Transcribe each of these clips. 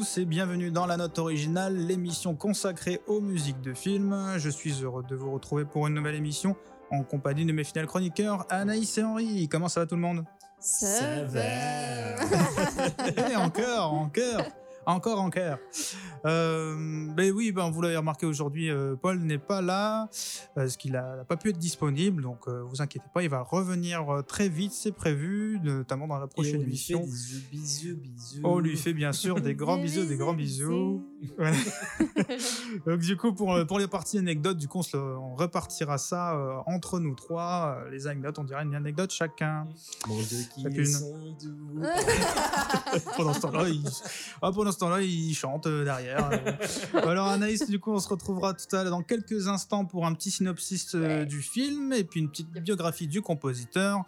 tous et bienvenue dans La Note Originale, l'émission consacrée aux musiques de films. Je suis heureux de vous retrouver pour une nouvelle émission en compagnie de mes fidèles chroniqueurs Anaïs et Henri. Comment ça va tout le monde? Ça va. Et encore, encore, encore, encore. Euh, ben oui, ben vous l'avez remarqué aujourd'hui, euh, Paul n'est pas là parce qu'il n'a pas pu être disponible. Donc, euh, vous inquiétez pas, il va revenir euh, très vite, c'est prévu, notamment dans la Et prochaine on lui fait émission. des bisous, bisous. On lui fait bien sûr des grands bisous, des grands bisous. Voilà. Donc du coup, pour, pour les parties anecdotes, du coup, on, se le- on repartira ça euh, entre nous trois. Euh, les anecdotes, on dirait une anecdote chacun. Qui Chacune. sont doux. pendant ce temps-là, il, ah, pendant ce temps-là, il chante euh, derrière. Euh, Alors Anaïs, du coup, on se retrouvera tout à l'heure dans quelques instants pour un petit synopsis euh, Ouais. du film et puis une petite biographie du compositeur.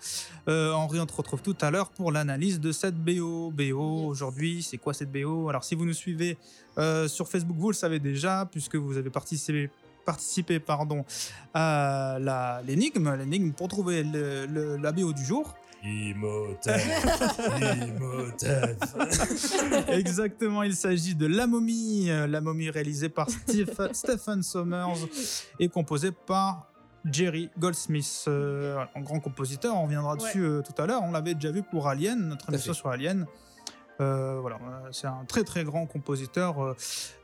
Euh, Henri, on te retrouve tout à l'heure pour l'analyse de cette BO. BO Yes. aujourd'hui, c'est quoi cette BO Alors si vous nous suivez euh, sur Facebook, vous le savez déjà puisque vous avez participé participé pardon à la l'énigme l'énigme pour trouver le, le- la BO du jour Imhotep. Imhotep. Exactement, il s'agit de La Momie, euh, La Momie réalisée par Steve- Stephen Sommers et composée par Jerry Goldsmith, euh, un grand compositeur. On reviendra Ouais. dessus euh, tout à l'heure. On l'avait déjà vu pour Alien, notre émission sur Alien. Euh, voilà, euh, c'est un très très grand compositeur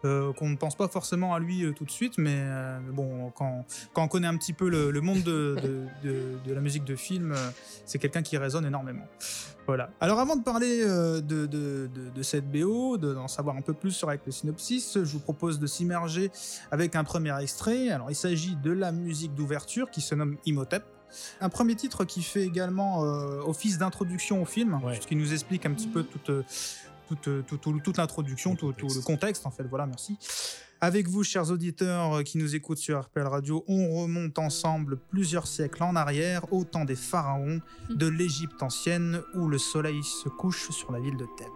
euh, qu'on ne pense pas forcément à lui tout de suite, mais bon, quand, quand on connaît un petit peu le, le monde de, de, de- de la musique de film, c'est quelqu'un qui résonne énormément. Voilà. Alors avant de parler de, cette BO, de- d'en savoir un peu plus sur avec le synopsis, je vous propose de s'immerger avec un premier extrait. Alors il s'agit de la musique d'ouverture qui se nomme Imhotep. Un premier titre qui fait également euh, office d'introduction au film, Ouais. puisqu'il nous explique un petit peu toute, toute, tout- tout- toute l'introduction, tout, tout le contexte en fait. Voilà, merci. Avec vous, chers auditeurs euh, qui nous écoutent sur RPL Radio, on remonte ensemble plusieurs siècles en arrière, au temps des pharaons, de l'Égypte ancienne, où le soleil se couche sur la ville de Thèbes.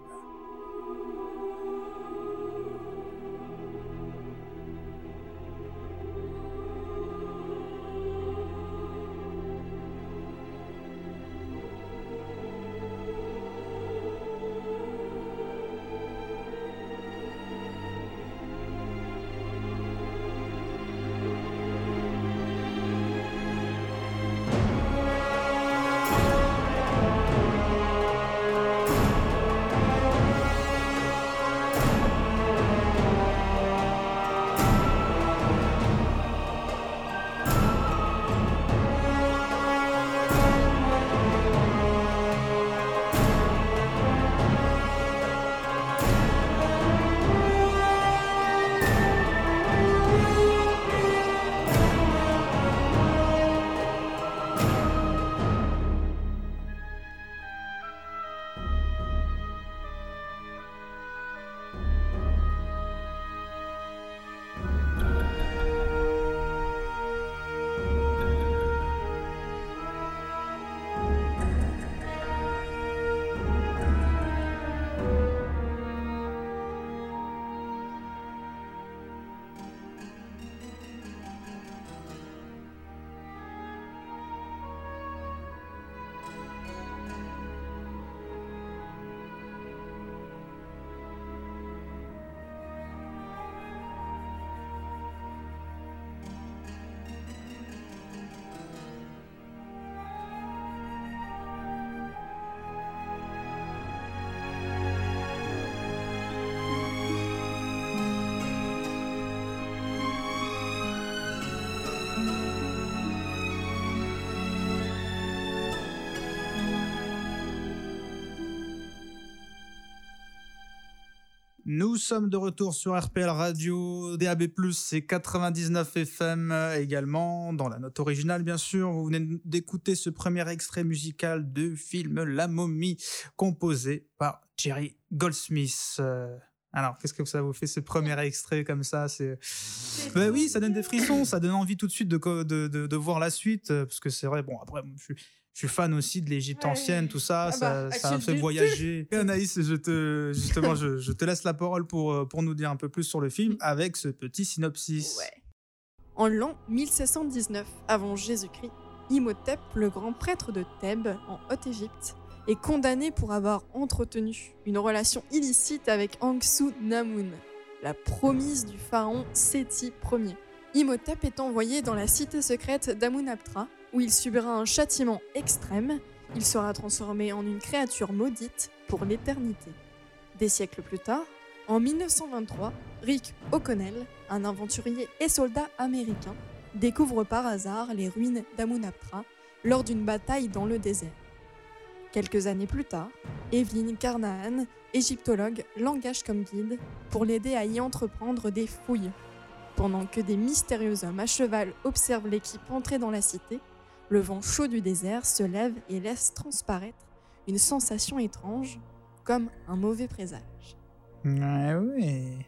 Nous sommes de retour sur RPL Radio, DAB+, c'est 99 FM euh, également, dans la note originale bien sûr. Vous venez d'écouter ce premier extrait musical de film La Momie, composé par Jerry Goldsmith. Euh, Alors, qu'est-ce que ça vous fait ce premier extrait comme ça? C'est Ben oui, ça donne des frissons, ça donne envie tout de suite de, de, de, de voir la suite, euh, parce que c'est vrai, bon, après, je suis, je suis fan aussi de l'Égypte Ouais. ancienne, tout ça, Ah ça, bah, ça fait voyager. Et Anaïs, je te, justement, je, je te laisse la parole pour, euh, pour nous dire un peu plus sur le film avec ce petit synopsis. Ouais. En l'an 1719 avant Jésus-Christ, Imhotep, le grand prêtre de Thèbes, en Haute-Égypte, est condamné pour avoir entretenu une relation illicite avec Angsu Namun, la promise du pharaon Séti Ier. Imhotep est envoyé dans la cité secrète d'Amunaptra, où il subira un châtiment extrême. Il sera transformé en une créature maudite pour l'éternité. Des siècles plus tard, en 1923, Rick O'Connell, un aventurier et soldat américain, découvre par hasard les ruines d'Amunaptra lors d'une bataille dans le désert. Quelques années plus tard, Evelyn Carnahan, égyptologue, l'engage comme guide pour l'aider à y entreprendre des fouilles. Pendant que des mystérieux hommes à cheval observent l'équipe entrer dans la cité, le vent chaud du désert se lève et laisse transparaître une sensation étrange, comme un mauvais présage. Ouais, ouais.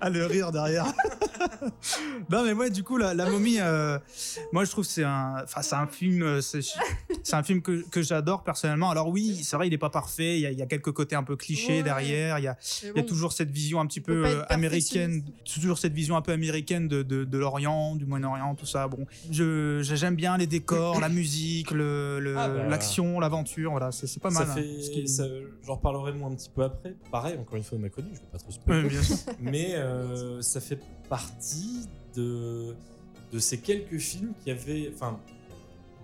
Ah, le rire derrière. non, mais moi, du coup, la, la momie, euh, moi, je trouve que c'est un, enfin, c'est un film, euh, c'est, c'est un film que, que j'adore personnellement. Alors oui, c'est vrai, il est pas parfait. Il y a, il y a quelques côtés un peu clichés Ouais. derrière. Il y a, Mais il y a bon, toujours cette vision un petit peu euh, américaine, toujours cette vision un peu américaine de, de, de l'Orient, du Moyen-Orient, tout ça. Bon, je, j'aime bien les décors, la musique, le, le- Ah bah. l'action, l'aventure. Voilà, c'est, c'est pas mal. ça hein, fait, ce qui- ça- j'en reparlerai moi un petit peu après. Pareil, encore une fois, on m'a connu, je vais pas trop Ouais, spoiler. sûr. mais euh, ça fait partie de, de ces quelques films qui avaient, enfin,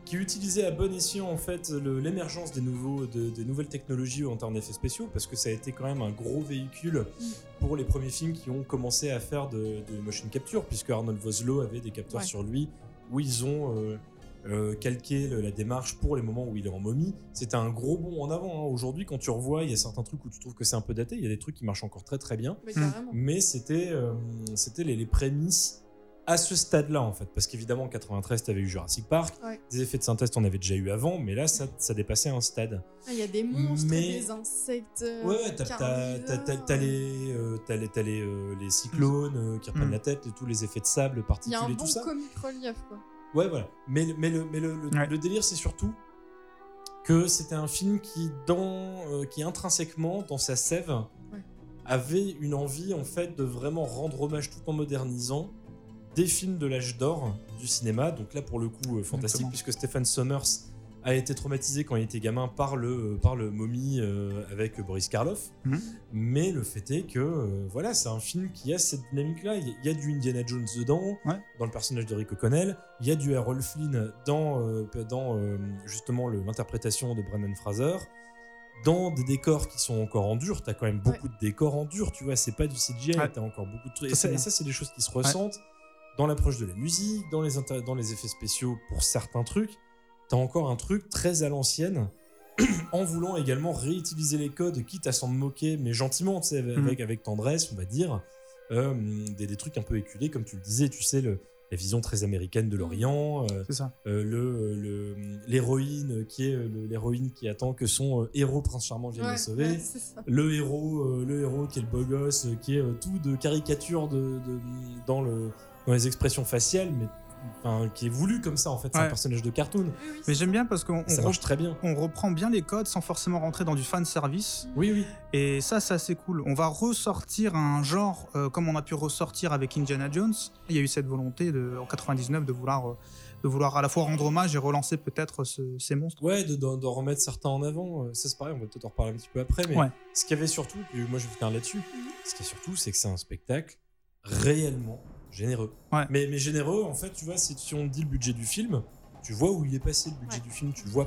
qui utilisaient à bon escient en fait l'émergence des nouveaux, de- des nouvelles technologies en termes d'effets spéciaux, parce que ça a été quand même un gros véhicule pour les premiers films qui ont commencé à faire de, de motion capture, puisque Arnold Vosloo avait des capteurs Ouais. sur lui où ils ont euh, euh, calqué le- la démarche pour les moments où il est en momie. C'était un gros bond en avant. hein. Aujourd'hui, quand tu revois, il y a certains trucs où tu trouves que c'est un peu daté, il y a des trucs qui marchent encore très très bien mais mais c'était euh, c'était les, les prémices à ce stade-là en fait parce qu'évidemment en 93 t'avais eu Jurassic Park Ouais. des effets de synthèse t'en avais déjà eu avant mais là ça, ça dépassait un stade Ah, Il y a des monstres, Mais- des insectes. euh, ouais ouais t'as- les euh, les, t'as les, euh, les cyclones euh, qui reprennent Mm. la tête tous les effets de sable Il y a un bon tout ça comic relief, quoi. Ouais, voilà. Mais, le- mais, le, mais le, le- Ouais. le délire, c'est surtout que c'était un film qui, dans, euh, qui intrinsèquement, dans sa sève, Ouais. avait une envie, en fait, de vraiment rendre hommage tout en modernisant des films de l'âge d'or du cinéma. Donc là, pour le coup, euh, fantastique, Exactement. puisque Stephen Sommers a été traumatisé quand il était gamin par le, euh, par le momie euh, avec Boris Karloff. Mhm. Mais le fait est que, euh, voilà, c'est un film qui a cette dynamique-là. Il y a- il y a du Indiana Jones dedans, Ouais. dans le personnage de Rick O'Connell. Il y a du Errol Flynn dans, euh, dans justement l'interprétation de Brendan Fraser. Dans des décors qui sont encore en dur, t'as quand même beaucoup de décors en dur, tu vois, c'est pas du CGI, Ouais. t'as encore beaucoup de trucs. Et ça, ça, c'est des choses qui se ressentent dans l'approche de la musique, dans les, dans les effets spéciaux pour certains trucs. T'as encore un truc très à l'ancienne, en voulant également réutiliser les codes, quitte à s'en moquer, mais gentiment, tu sais, Mhm. avec, avec tendresse, on va dire. Euh, des, des trucs un peu éculés, comme tu le disais, tu sais, le, la vision très américaine de l'Orient, euh, C'est ça. euh, le- le- l'héroïne qui est l'héroïne qui attend que son euh, héros prince charmant vienne la sauver ouais, le héros euh, le héros qui est le beau gosse qui est euh, tout de caricature de, de- dans le dans les expressions faciales mais enfin, qui est voulu comme ça en fait c'est un personnage de cartoon Oui, oui, Mais j'aime bien parce qu'on on ça re- marche très bien on reprend bien les codes sans forcément rentrer dans du fan service. oui oui Et ça, c'est assez cool. On va ressortir un genre euh, comme on a pu ressortir avec Indiana Jones. Il y a eu cette volonté de, en 99 de vouloir, euh, de vouloir à la fois rendre hommage et relancer peut-être ce- ces monstres. ouais de- d'en d'en remettre certains en avant euh, ça c'est pareil on va peut-être en reparler un petit peu après mais Ouais. ce qu'il y avait surtout puis moi je vais finir là-dessus ce qu'il y a surtout c'est que c'est un spectacle réellement généreux Ouais. mais, mais généreux en fait tu vois si, si on dit le budget du film tu vois où il est passé le budget Ouais. du film tu le vois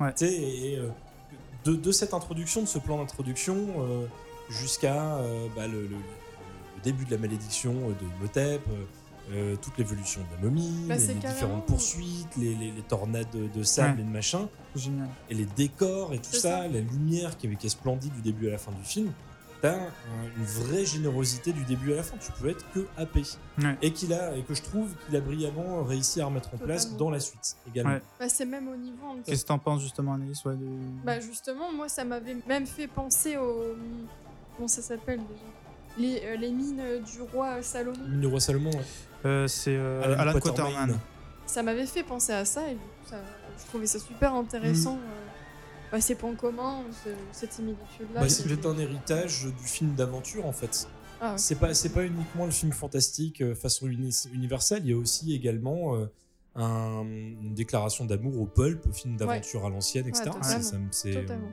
Ouais. Et, et, euh, de, de cette introduction, de ce plan d'introduction, euh, jusqu'à euh, bah, le, le- le début de la malédiction de Imhotep, euh, toute l'évolution de la momie, Bah, les, différentes poursuites, les, les- les tornades de, de sable Ouais. et de machin, Génial. et les décors et tout ça, ça. la lumière qui, est- qui est splendide du début à la fin du film. T'as un- une vraie générosité du début à la fin. Tu peux être que happé. Ouais. Et, qu'il a, et que je trouve qu'il a brillamment réussi à remettre en place Totalement. dans la suite également. Ouais. Bah, c'est même au niveau. Qu'est-ce que t'en penses justement, Annelise ouais, de- Bah justement, moi ça m'avait même fait penser au... Comment ça s'appelle déjà? Les, euh, les mines euh, du roi Salomon. Mine du roi Salomon, ouais. Euh, C'est euh, Alan. Quaterman. Ça m'avait fait penser à ça et du coup, ça, je trouvais ça super intéressant. Mm. Bah, ces points communs, ce- cette similitude-là. Bah, c'est un héritage du film d'aventure en fait. Ah, ouais. C'est pas c'est pas uniquement le film fantastique euh, façon uni- universelle, il y a aussi également euh, un- une déclaration d'amour au pulp, au film d'aventure à l'ancienne, etc. totalement, C'est- ça totalement.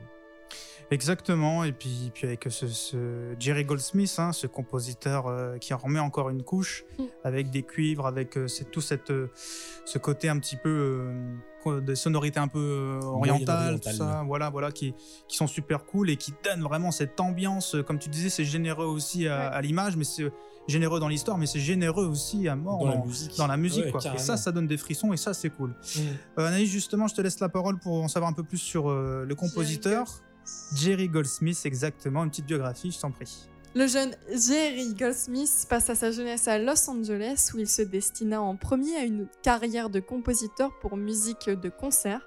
Exactement, et puis, puis avec ce, ce Jerry Goldsmith, hein, ce compositeur euh, qui en remet encore une couche, Mm. avec des cuivres, avec euh, tout cette, euh, ce côté un petit peu euh, de sonorité un peu euh, orientale, tout Moyen-orientale, ça, voilà, voilà, qui, qui sont super cool et qui donnent vraiment cette ambiance. Comme tu disais, c'est généreux aussi à, Ouais. à l'image, mais c'est généreux dans l'histoire, mais c'est généreux aussi à mort dans la musique. dans la musique. Ouais, quoi. Et ça, ça donne des frissons et ça, c'est cool. Mm. Euh, Anaïs, justement, je te laisse la parole pour en savoir un peu plus sur euh, le compositeur. Jerry Goldsmith, exactement, une petite biographie, je t'en prie. Le jeune Jerry Goldsmith passe sa jeunesse à Los Angeles où il se destina en premier à une carrière de compositeur pour musique de concert.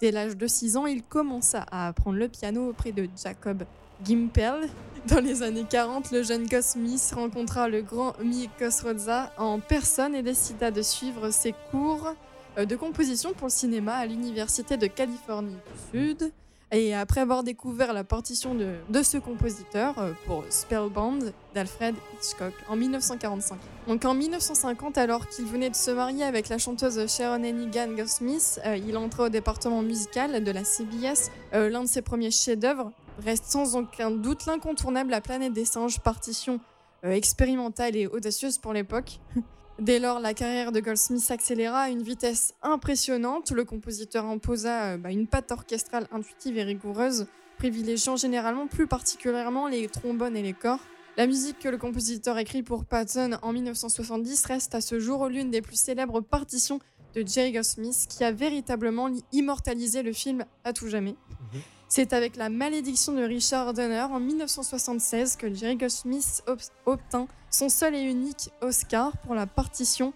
Dès l'âge de 6 ans, il commença à apprendre le piano auprès de Jacob Gimpel. Dans les années 40, le jeune Goldsmith rencontra le grand Mick Kosroza en personne et décida de suivre ses cours euh, de composition pour le cinéma à l'Université de Californie du Sud. Et après avoir découvert la partition de, de ce compositeur euh, pour Spellbound d'Alfred Hitchcock en 1945. Donc en 1950, alors qu'il venait de se marier avec la chanteuse Sharon Hennigan Goldsmith, euh, il entra au département musical de la CBS. Euh, L'un de ses premiers chefs-d'œuvre reste sans aucun doute l'incontournable La planète des singes, partition euh, expérimentale et audacieuse pour l'époque. Dès lors, la carrière de Goldsmith s'accéléra à une vitesse impressionnante. Le compositeur imposa euh, bah, une patte orchestrale intuitive et rigoureuse, privilégiant généralement plus particulièrement les trombones et les corps. La musique que le compositeur écrit pour Patton en 1970 reste à ce jour l'une des plus célèbres partitions de Jerry Goldsmith qui a véritablement immortalisé le film à tout jamais. Mhm. C'est avec La malédiction de Richard Donner en 1976 que Jerry Goldsmith ob- obtint son seul et unique Oscar pour la partition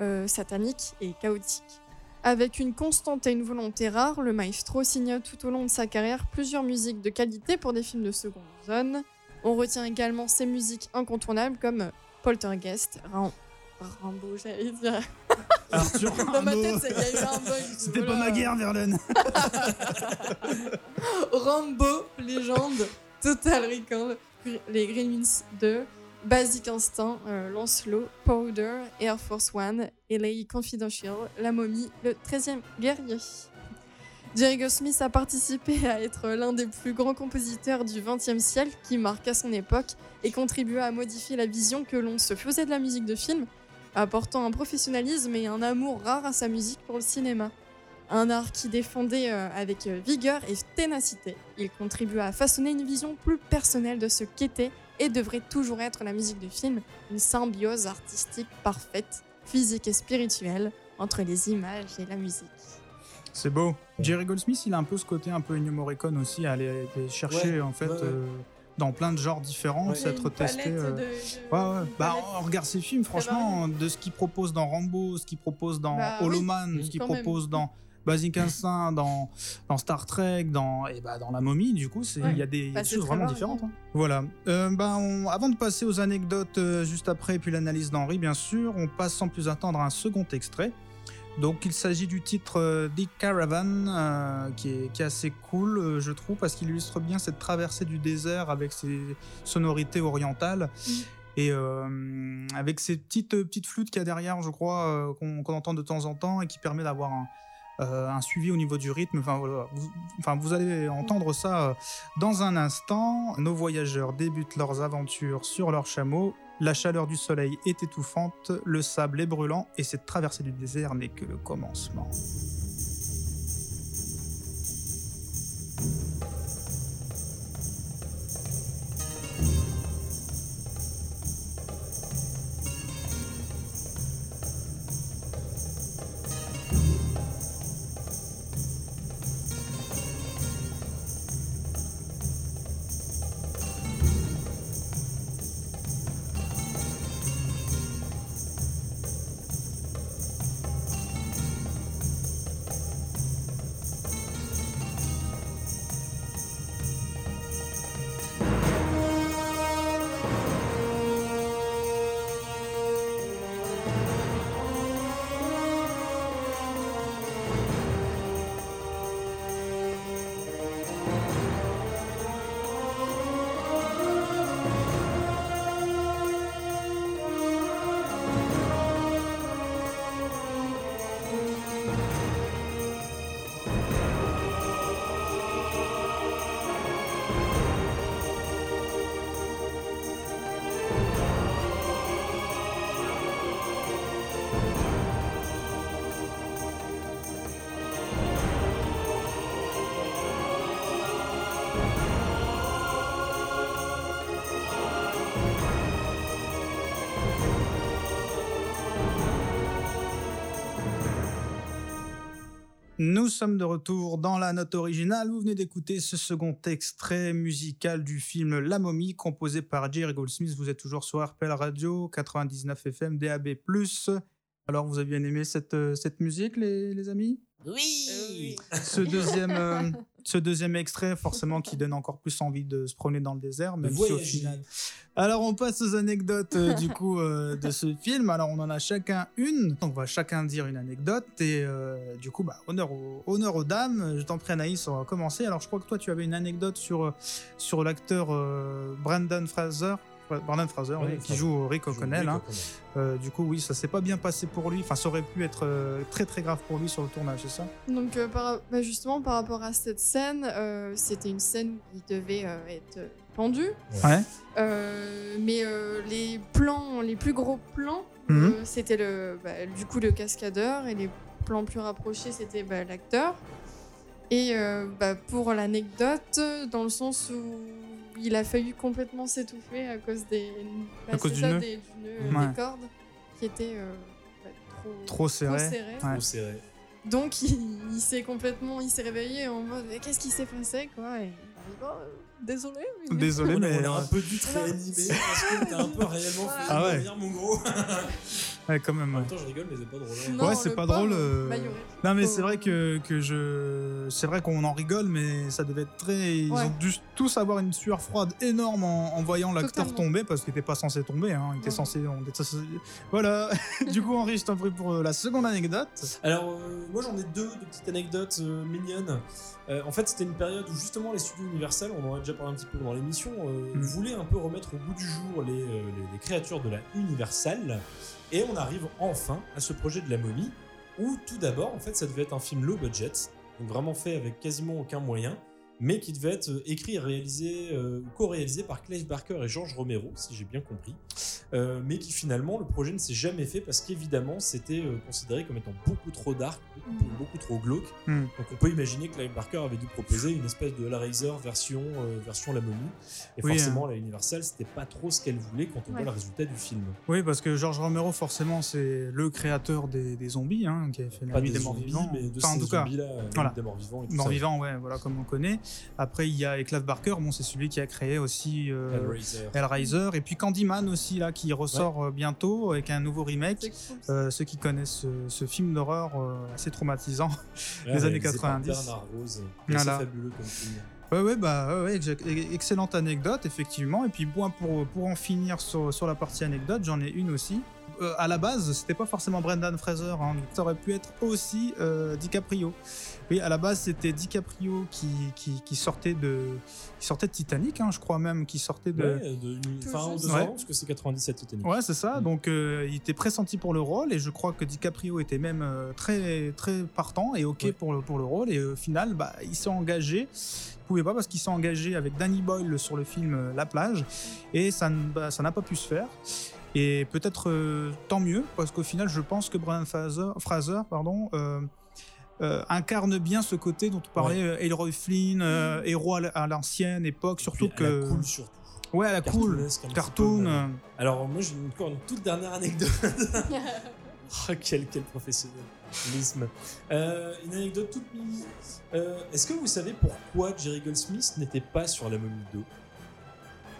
euh, satanique et chaotique. Avec une constante et une volonté rare, le maestro signa tout au long de sa carrière plusieurs musiques de qualité pour des films de seconde zone. On retient également ses musiques incontournables comme Poltergeist, Ram- Rambo, j'allais dire. Arthur Dans ma tête, ça- il y a eu un bug. C'était pas ma guerre, Verlaine. Rambo, légende, Total Recall, les Gremlins 2, Basic Instinct, euh, Lancelot, Powder, Air Force One, LA Confidential, La Momie, le 13e guerrier. Jerry Goldsmith a participé à être l'un des plus grands compositeurs du XXe siècle qui marqua son époque et contribua à modifier la vision que l'on se faisait de la musique de film, apportant un professionnalisme et un amour rare à sa musique pour le cinéma. Un art qui défendait euh, avec euh, vigueur et ténacité. Il contribua à façonner une vision plus personnelle de ce qu'était et devrait toujours être la musique de film, une symbiose artistique parfaite, physique et spirituelle, entre les images et la musique. C'est beau. Jerry Goldsmith, il a un peu ce côté un peu Ennio Morricone aussi, à aller, aller chercher Ouais, en fait ouais, ouais. euh, dans plein de genres différents, Ouais. s'être testé. euh, Ouais, ouais. Bah, on regarde ses films, franchement, de ce qu'il propose dans Rambo, ce qu'il propose dans Bah, Hollow oui. Man, ce qu'il Quand même. propose dans Basic Instinct, dans, dans Star Trek, dans, et bah, dans La Momie, du coup, c'est- il Ouais. y a des, Bah, des choses vraiment différentes. hein. Voilà. Euh, bah, on- avant de passer aux anecdotes euh, juste après, et puis l'analyse d'Henri, bien sûr, on passe sans plus attendre à un second extrait. Donc il s'agit du titre euh, The Caravan, euh, qui, est, qui est assez cool, euh, je trouve, parce qu'il illustre bien cette traversée du désert avec ses sonorités orientales. Mm. Et euh, avec ces petites, euh, petites flûtes qu'il y a derrière, je crois, euh, qu'on entend de temps en temps et qui permet d'avoir un, euh, un suivi au niveau du rythme. Enfin, voilà. vous, enfin, vous allez entendre ça euh, dans un instant. Nos voyageurs débutent leurs aventures sur leur chameau. La chaleur du soleil est étouffante, le sable est brûlant et cette traversée du désert n'est que le commencement. Nous sommes de retour dans la note originale. Vous venez d'écouter ce second extrait musical du film La momie, composé par Jerry Goldsmith. Vous êtes toujours sur RPL Radio, 99 FM, DAB. Alors, vous avez bien aimé cette, euh, cette musique, les, les amis? Oui, Ce deuxième, euh, ce deuxième extrait, forcément, qui donne encore plus envie de se promener dans le désert, même si au final. Alors, on passe aux anecdotes euh, du coup euh, de ce film. Alors, on en a chacun une. Donc, on va chacun dire une anecdote. Et euh, du coup, bah, honneur, aux, honneur aux dames. Je t'en prie, Anaïs, on va commencer. Alors, je crois que toi, tu avais une anecdote sur, sur l'acteur Brandon Fraser. Brandon Fraser, Brandon oui, qui Fraser. joue Rick O'Connell. Hein. O'Connell. Euh, du coup, oui, ça s'est pas bien passé pour lui. Enfin, ça aurait pu être euh, très très grave pour lui sur le tournage, c'est ça? Donc euh, par- bah, justement par rapport à cette scène, euh, c'était une scène où il devait euh, être pendu, Ouais. Euh, mais euh, les plans, les plus gros plans, Mhm. euh, c'était le, bah, du coup le cascadeur et les plans plus rapprochés c'était bah, l'acteur. Et euh, bah, pour l'anecdote, dans le sens où il a failli complètement s'étouffer à cause des, bah, À cause c'est du ça, nœud. des, du nœud, Ouais. des cordes qui étaient euh, bah, trop, Trop serré. serrées. Ouais. Trop serré. Donc il, il s'est complètement, il s'est réveillé en mode qu'est-ce qui s'est passé quoi? Et, euh, désolé. mais- Désolé, mais. on a un euh, peu dû te réanimer parce que t'as un peu réellement fait Ah ouais. mon gros. ouais, quand même. En même temps, je rigole, mais c'est pas drôle. hein. Non, Ouais, c'est pas drôle, euh, bah, Non mais c'est vrai que, que je c'est vrai qu'on en rigole mais ça devait être très ils Ouais. ont dû tous avoir une sueur froide énorme en, en voyant l'acteur tomber parce qu'il était pas censé tomber hein. il était Ouais. censé on était censé- voilà du coup Henri je t'en prie pour euh, la seconde anecdote Alors, euh, moi j'en ai deux, deux petites anecdotes euh, mignonnes. Euh, en fait, c'était une période où justement les studios Universal, on en a déjà parlé un petit peu dans l'émission, euh, Mm. voulaient un peu remettre au bout du jour les, euh, les- les créatures de la Universal. Et on arrive enfin à ce projet de la momie, où tout d'abord, en fait, ça devait être un film low budget, donc vraiment fait avec quasiment aucun moyen, mais qui devait être euh, écrit et réalisé, euh, co-réalisé par Clive Barker et George Romero, si j'ai bien compris. Euh, mais qui finalement, le projet ne s'est jamais fait parce qu'évidemment, c'était euh, considéré comme étant beaucoup trop dark, beaucoup, beaucoup trop glauque. Hmm. Donc on peut imaginer que Clive Barker avait dû proposer une espèce de Hellraiser version, euh, version La Momie. Et Oui, forcément, la Universal, c'était pas trop ce qu'elle voulait quand on Ouais. voit le résultat du film. oui parce que George Romero forcément c'est le créateur des, des zombies hein, qui a fait la Pas nuit des des morts vivants mais de enfin en ces tout cas zombies-là, voilà. des morts vivants et tout morts ça. vivants ouais voilà comme on connaît après il y a Clive Barker bon c'est celui qui a créé aussi euh, Hellraiser. Hellraiser et puis Candyman aussi là qui ressort euh, bientôt avec un nouveau remake C'est. Euh, ceux qui connaissent ce, ce film d'horreur euh, assez traumatisant. Ouais, les années réalisé par 90. Bernard Rose. qui est assez Voilà. fabuleux comme film. Ouais, ouais, bah, ouais, e- excellente anecdote, effectivement. Et puis, moi, pour, pour en finir sur, sur la partie anecdote, j'en ai une aussi. Euh, à la base, c'était pas forcément Brendan Fraser, hein, ça aurait pu être aussi euh, DiCaprio. Oui, à la base, c'était DiCaprio qui, qui, qui sortait de, qui sortait de Titanic, hein, je crois même, qui sortait de. Ouais, de enfin, deux Ouais. ans, parce que c'est 97 Titanic. Ouais, c'est ça. Mm. Donc, euh, il était pressenti pour le rôle et je crois que DiCaprio était même euh, très, très partant et OK Ouais. pour, le, pour le rôle. Et au final, bah, il s'est engagé. Il pouvait pas parce qu'il s'est engagé avec Danny Boyle sur le film euh, La plage et ça ne- bah, ça n'a pas pu se faire. Et peut-être euh, tant mieux parce qu'au final, je pense que Brian Fraser, Fraser pardon, euh, euh, incarne bien ce côté dont on parlait, euh, Elroy Flynn, euh, héros à l'ancienne époque, surtout à la que. cool surtout. Ouais, à la cool. Cartoon. euh, Alors moi j'ai encore une toute dernière anecdote. oh, quel, quel professionnalisme. Euh, une anecdote toute. Euh, Est-ce que vous savez pourquoi Jerry Goldsmith n'était pas sur la momie 2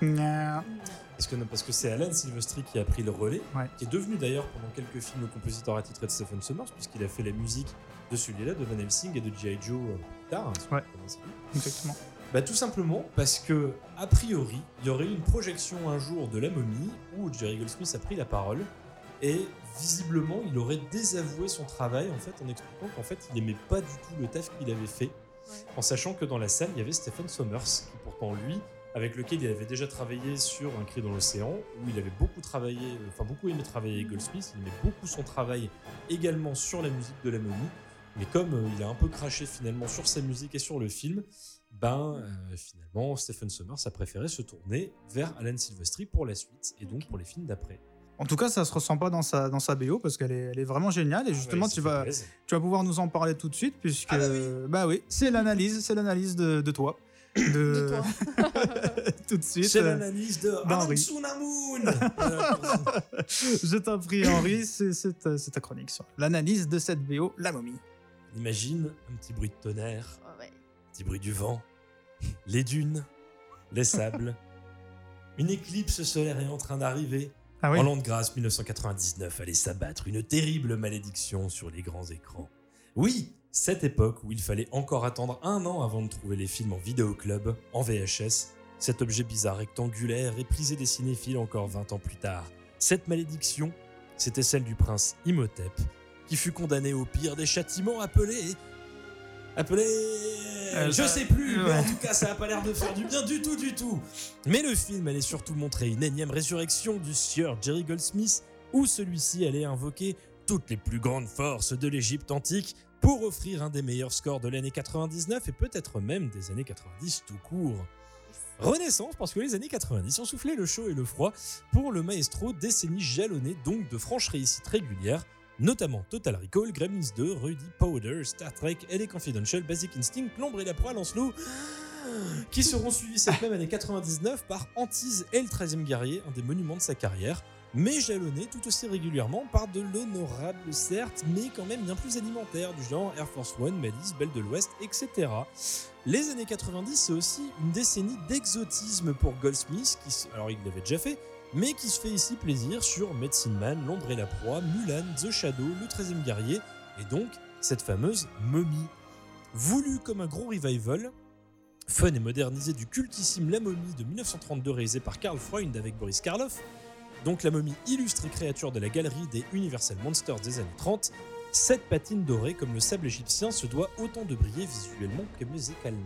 gna. Parce que, non, parce que c'est Alan Silvestri qui a pris le relais, Ouais. qui est devenu d'ailleurs pendant quelques films le compositeur attitré de Stephen Sommers, puisqu'il a fait la musique de celui-là, de Van Helsing et de G.I. Joe euh, plus tard. hein, Ouais. Exactement. Bah tout simplement parce que, a priori, il y aurait eu une projection un jour de La Momie où Jerry Goldsmith a pris la parole et visiblement il aurait désavoué son travail en fait en expliquant qu'en fait il aimait pas du tout le taf qu'il avait fait en sachant que dans la salle il y avait Stephen Sommers qui pourtant lui avec lequel il avait déjà travaillé sur Un cri dans l'océan où il avait beaucoup travaillé enfin beaucoup aimé travailler avec Goldsmith il aimait beaucoup son travail également sur la musique de La Momie mais comme euh, il a un peu craché finalement sur sa musique et sur le film ben euh, finalement Stephen Sommers a préféré se tourner vers Alan Silvestri pour la suite et donc pour les films d'après. En tout cas, ça se ressent pas dans sa, dans sa BO parce qu'elle est, elle est vraiment géniale. Et justement, Ah Ouais, tu, vas, plaisir. tu vas pouvoir nous en parler tout de suite puisque Ah bah oui. bah oui, c'est l'analyse, c'est l'analyse de, de toi. De, De toi. tout de suite. C'est euh, l'analyse de Voilà. Je t'en prie, Henri, c'est c'est ta, c'est ta chronique sur l'analyse de cette BO, La momie. imagine un petit bruit de tonnerre, Oh, ouais. un petit bruit du vent, les dunes, les sables. Une éclipse solaire est en train d'arriver. Ah oui. En l'an de grâce 1999 allait s'abattre une terrible malédiction sur les grands écrans. Oui, cette époque où il fallait encore attendre un an avant de trouver les films en vidéoclub, en VHS, cet objet bizarre rectangulaire et prisé des cinéphiles encore 20 ans plus tard. Cette malédiction, c'était celle du prince Imhotep, qui fut condamné au pire des châtiments appelé... Appelé... Euh, je sais plus, mais en tout cas ça a pas l'air de faire du bien du tout du tout. Mais le film allait surtout montrer une énième résurrection du sieur Jerry Goldsmith, où celui-ci allait invoquer toutes les plus grandes forces de l'Égypte antique pour offrir un des meilleurs scores de l'année 99 et peut-être même des années 90 tout court. Renaissance parce que les années 90 ont soufflé le chaud et le froid pour le maestro décennie jalonnée donc de franches réussites régulières, notamment Total Recall, Gremlins 2, Rudy Powder, Star Trek, LA Confidential, Basic Instinct, L'ombre et la proie, Lancelot, qui seront suivis cette même année 99 par Antise et le 13e guerrier, un des monuments de sa carrière, mais jalonné tout aussi régulièrement par de l'honorable certes, mais quand même bien plus alimentaire, du genre Air Force One, Malice, Belle de l'Ouest, etc. Les années 90, c'est aussi une décennie d'exotisme pour Goldsmith, qui, alors il l'avait déjà fait, mais qui se fait ici plaisir sur Medicine Man, L'ombre et la proie, Mulan, The Shadow, le 13e guerrier, et donc cette fameuse momie. Voulu comme un gros revival, fun et modernisé du cultissime La momie de 1932 réalisé par Karl Freund avec Boris Karloff, donc la momie illustre et créature de la galerie des Universal Monsters des années 30, cette patine dorée comme le sable égyptien se doit autant de briller visuellement que musicalement.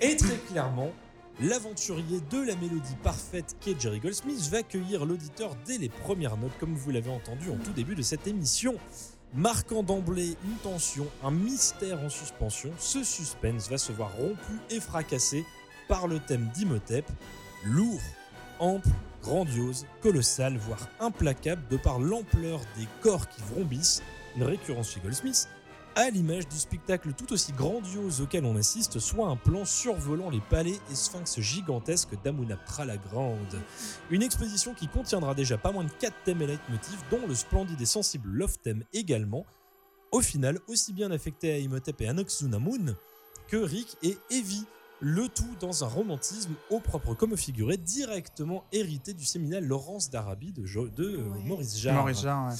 Et très clairement, l'aventurier de la mélodie parfaite qu'est Jerry Goldsmith va accueillir l'auditeur dès les premières notes, comme vous l'avez entendu en tout début de cette émission. Marquant d'emblée une tension, un mystère en suspension, ce suspense va se voir rompu et fracassé par le thème d'Imhotep, lourd, ample, grandiose, colossal, voire implacable de par l'ampleur des corps qui vrombissent, une récurrence chez Goldsmith, à l'image du spectacle tout aussi grandiose auquel on assiste, soit un plan survolant les palais et sphinx gigantesques d'Amunaptra la Grande. Une exposition qui contiendra déjà pas moins de 4 thèmes et leitmotifs, dont le splendide et sensible Love Theme également, au final aussi bien affecté à Imhotep et Anoxunamun que Rick et Evie, le tout dans un romantisme au propre comme au figuré, directement hérité du séminal Laurence d'Arabie de, Jo- de euh, Ouais. Maurice Jarre. Maurice Jarre, ouais.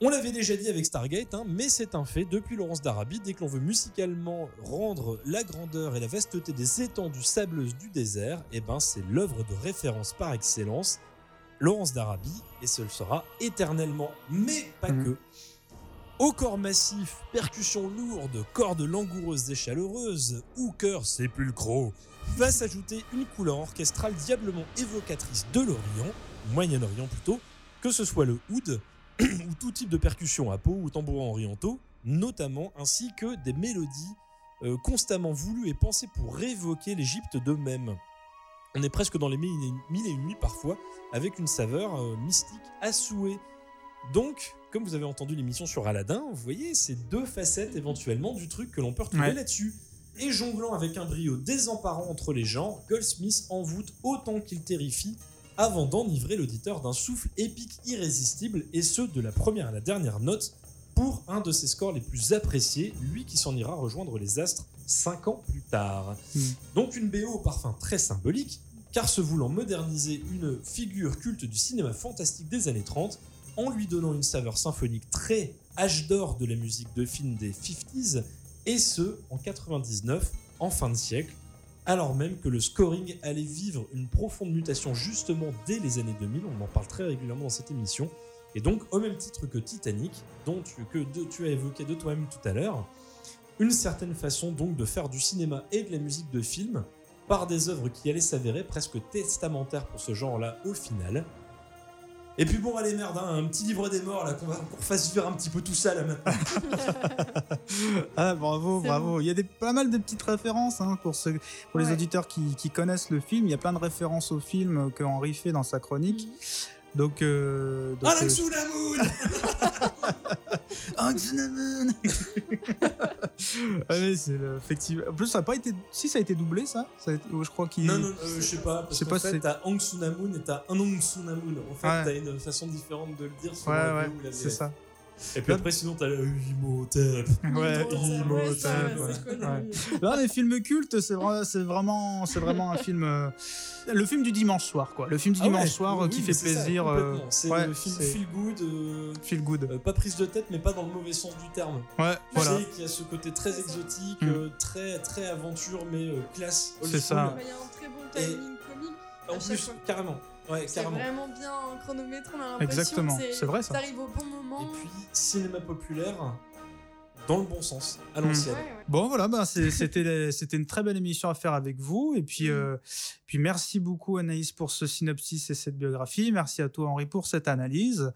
On l'avait déjà dit avec Stargate, hein, mais c'est un fait. Depuis Laurence d'Arabie, dès que l'on veut musicalement rendre la grandeur et la vasteté des étendues sableuses du désert, eh ben c'est l'œuvre de référence par excellence. Laurence d'Arabie, et ce le sera éternellement, mais pas Mhm. que. Au corps massif, percussions lourdes, cordes langoureuses et chaleureuses, ou cœurs sépulcraux, va s'ajouter une couleur orchestrale diablement évocatrice de l'Orient, Moyen-Orient plutôt, que ce soit le oud, ou tout type de percussion à peau ou tambourins orientaux, notamment, ainsi que des mélodies euh, constamment voulues et pensées pour révoquer l'Égypte d'eux-mêmes. On est presque dans les mille et, mille et une nuits parfois, avec une saveur euh, mystique à souhait. Donc, comme vous avez entendu l'émission sur Aladdin, vous voyez ces deux facettes éventuellement du truc que l'on peut retrouver Ouais. là-dessus. Et jonglant avec un brio désemparant entre les genres, Goldsmith envoûte autant qu'il terrifie avant d'enivrer l'auditeur d'un souffle épique irrésistible, et ce de la première à la dernière note, pour un de ses scores les plus appréciés, lui qui s'en ira rejoindre les astres 5 ans plus tard. Mm. Donc une BO au parfum très symbolique, car se voulant moderniser une figure culte du cinéma fantastique des années 30, en lui donnant une saveur symphonique très âge d'or de la musique de film des 50s, et ce, en 99, en fin de siècle, alors même que le scoring allait vivre une profonde mutation justement dès les années 2000, on en parle très régulièrement dans cette émission, et donc au même titre que Titanic, dont tu, que tu as évoqué de toi-même tout à l'heure, une certaine façon donc de faire du cinéma et de la musique de film par des œuvres qui allaient s'avérer presque testamentaires pour ce genre-là au final. Et puis bon, allez merde, hein, un petit livre des morts là, qu'on va qu'on fasse vivre un petit peu tout ça là maintenant. Ah, bravo, C'est bravo. Il y a des, pas mal de petites références hein, pour, ceux, pour les auditeurs qui, qui connaissent le film. Il y a plein de références au film que Henri fait dans sa chronique. Donc, euh, donc, Alex euh, Ah oui, c'est le- effectivement. En plus, ça n'a pas été. Si ça a été doublé, ça, Ça a été- Je crois qu'il. Non, non, euh, je sais pas. Parce Je sais qu'en pas fait, si- t'as Aung Sunamoon et t'as Anong Sunamoon. En fait, Ouais. t'as une façon différente de le dire sur Ouais, la ouais, ou la c'est VF. ça. Et puis après, sinon, t'as le Imhotep. Ouais, Imhotep, ouais, ouais, ouais. c'est. Ouais. Là, les films cultes, c'est vrai- c'est vraiment, c'est vraiment un film, euh, le film du dimanche soir, quoi. Le film du Ah ouais, dimanche soir euh, oui, qui fait plaisir, euh. C'est ouais, le film feel good, euh, feel good. euh, pas prise de tête, mais pas dans le mauvais sens du terme. Ouais, Tu voilà. sais qu'il y a ce côté très exotique, Mm. euh, très très aventure, mais euh, classe. C'est ça. Il y a un très bon timing comique. En plus, fois. carrément. Ouais, C'est carrément. vraiment bien chronométré, on a l'impression Exactement, que c'est vrai, ça. T'arrives au bon moment. Et puis, cinéma populaire, dans le bon sens, à Mm. Ouais, l'ancienne. ouais. Bon, voilà, bah, c'était c'était une très belle émission à faire avec vous. Et puis, Mm. euh, puis merci beaucoup, Anaïs, pour ce synopsis et cette biographie. Merci à toi, Henri, pour cette analyse.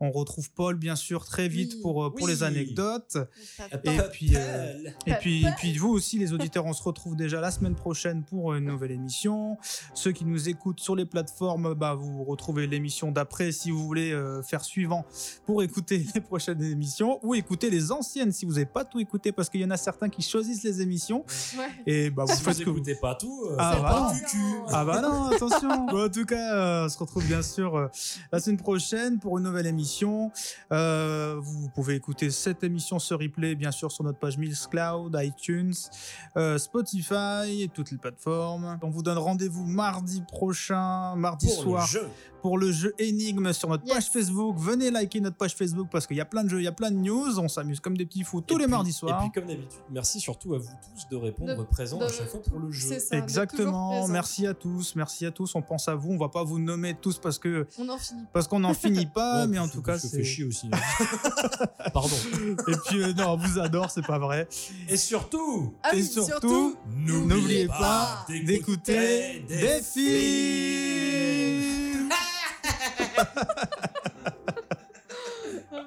On retrouve Paul, bien sûr, très vite Oui. pour, euh, pour Oui. les anecdotes. Ça Et puis, euh, Et puis, et puis vous aussi, les auditeurs, on se retrouve déjà la semaine prochaine pour une nouvelle émission. Ceux qui nous écoutent sur les plateformes, bah, vous retrouvez l'émission d'après si vous voulez euh, faire suivant pour écouter les prochaines émissions ou écouter les anciennes si vous n'avez pas tout écouté parce qu'il y en a certains qui choisissent les émissions Ouais. et bah, vous Si faites vous ce que vous écoutez pas tout, euh, Ah, ah bah non, attention. Bon, en tout cas, euh, on se retrouve bien sûr euh, la semaine prochaine pour une nouvelle émission. Euh, vous pouvez écouter cette émission, ce replay, bien sûr, sur notre page Cloud, iTunes, euh, Spotify et toutes les plateformes. On vous donne rendez-vous mardi prochain, mardi Pour le soir, jeu. Pour le jeu Énigme sur notre Yes. page Facebook. Venez liker notre page Facebook parce qu'il y a plein de jeux, il y a plein de news. On s'amuse comme des petits fous tous Et les puis- mardis Et soirs. puis, comme d'habitude, merci surtout à vous tous de répondre De- présent à chaque fois pour le jeu. Ça, Exactement, merci à tous, merci à tous, on pense à vous, on va pas vous nommer tous parce que On en finit. parce qu'on n'en finit pas, Ouais, mais en tout cas c'est fait chier aussi. hein. Pardon. et puis euh, non, on vous adore, c'est pas vrai. Et surtout, Ah Et oui, surtout, N'oubliez pas d'écouter des films.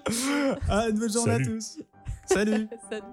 ah, une bonne journée Salut. à tous. Salut. Salut.